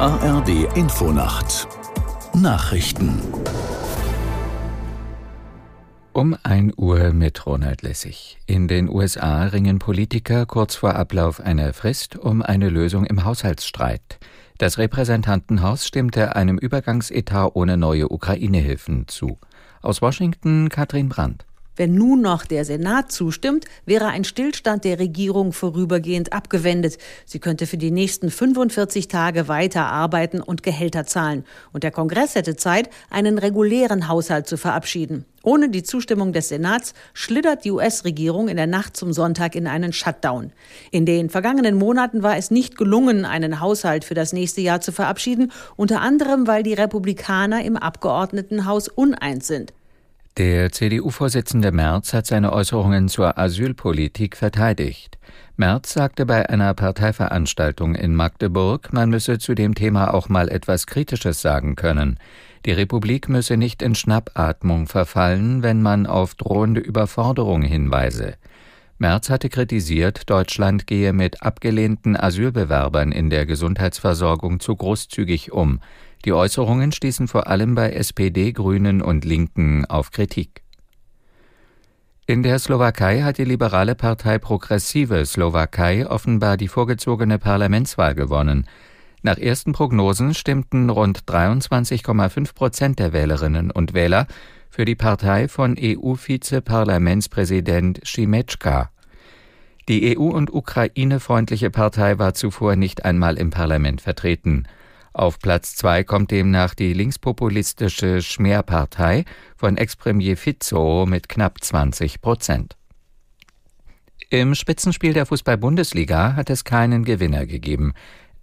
ARD Infonacht Nachrichten um 1 Uhr mit Ronald Lessig. In den USA ringen Politiker kurz vor Ablauf einer Frist um eine Lösung im Haushaltsstreit. Das Repräsentantenhaus stimmte einem Übergangsetat ohne neue Ukraine-Hilfen zu. Aus Washington Katrin Brandt. Wenn nun noch der Senat zustimmt, wäre ein Stillstand der Regierung vorübergehend abgewendet. Sie könnte für die nächsten 45 Tage weiter arbeiten und Gehälter zahlen. Und der Kongress hätte Zeit, einen regulären Haushalt zu verabschieden. Ohne die Zustimmung des Senats schlittert die US-Regierung in der Nacht zum Sonntag in einen Shutdown. In den vergangenen Monaten war es nicht gelungen, einen Haushalt für das nächste Jahr zu verabschieden, unter anderem weil die Republikaner im Abgeordnetenhaus uneins sind. Der CDU-Vorsitzende Merz hat seine Äußerungen zur Asylpolitik verteidigt. Merz sagte bei einer Parteiveranstaltung in Magdeburg, man müsse zu dem Thema auch mal etwas Kritisches sagen können. Die Republik müsse nicht in Schnappatmung verfallen, wenn man auf drohende Überforderung hinweise. Merz hatte kritisiert, Deutschland gehe mit abgelehnten Asylbewerbern in der Gesundheitsversorgung zu großzügig um. Die Äußerungen stießen vor allem bei SPD, Grünen und Linken auf Kritik. In der Slowakei hat die liberale Partei Progressive Slowakei offenbar die vorgezogene Parlamentswahl gewonnen. Nach ersten Prognosen stimmten rund 23,5 Prozent der Wählerinnen und Wähler für die Partei von EU-Vizeparlamentspräsident Schimeczka. Die EU- und Ukraine-freundliche Partei war zuvor nicht einmal im Parlament vertreten. Auf Platz zwei kommt demnach die linkspopulistische Schmerpartei von Ex-Premier Fizzo mit knapp 20 Prozent. Im Spitzenspiel der Fußball-Bundesliga hat es keinen Gewinner gegeben.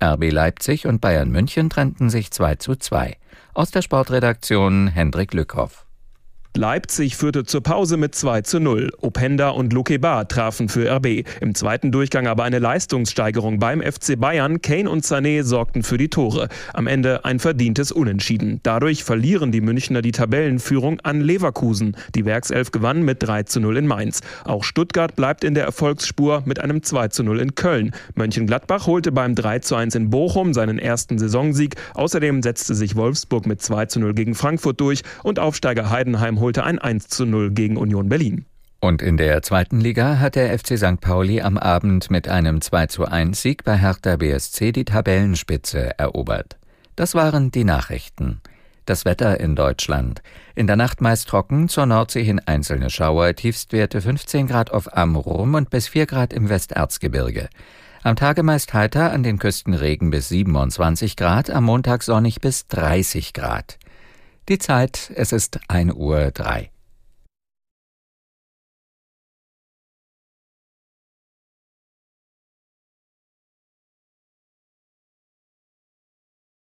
RB Leipzig und Bayern München trennten sich 2 zu 2. Aus der Sportredaktion Hendrik Lückhoff. Leipzig führte zur Pause mit 2 zu 0. Openda und Lukeba trafen für RB. Im zweiten Durchgang aber eine Leistungssteigerung beim FC Bayern. Kane und Sané sorgten für die Tore. Am Ende ein verdientes Unentschieden. Dadurch verlieren die Münchner die Tabellenführung an Leverkusen. Die Werkself gewann mit 3 zu 0 in Mainz. Auch Stuttgart bleibt in der Erfolgsspur mit einem 2 zu 0 in Köln. Mönchengladbach holte beim 3 zu 1 in Bochum seinen ersten Saisonsieg. Außerdem setzte sich Wolfsburg mit 2 zu 0 gegen Frankfurt durch und Aufsteiger Heidenheim holte holte ein 1 zu 0 gegen Union Berlin. Und in der zweiten Liga hat der FC St. Pauli am Abend mit einem 2 zu 1 Sieg bei Hertha BSC die Tabellenspitze erobert. Das waren die Nachrichten. Das Wetter in Deutschland. In der Nacht meist trocken, zur Nordsee hin einzelne Schauer, Tiefstwerte 15 Grad auf Amrum und bis 4 Grad im Westerzgebirge. Am Tage meist heiter, an den Küsten Regen bis 27 Grad, am Montag sonnig bis 30 Grad. Die Zeit, es ist 1 Uhr 3.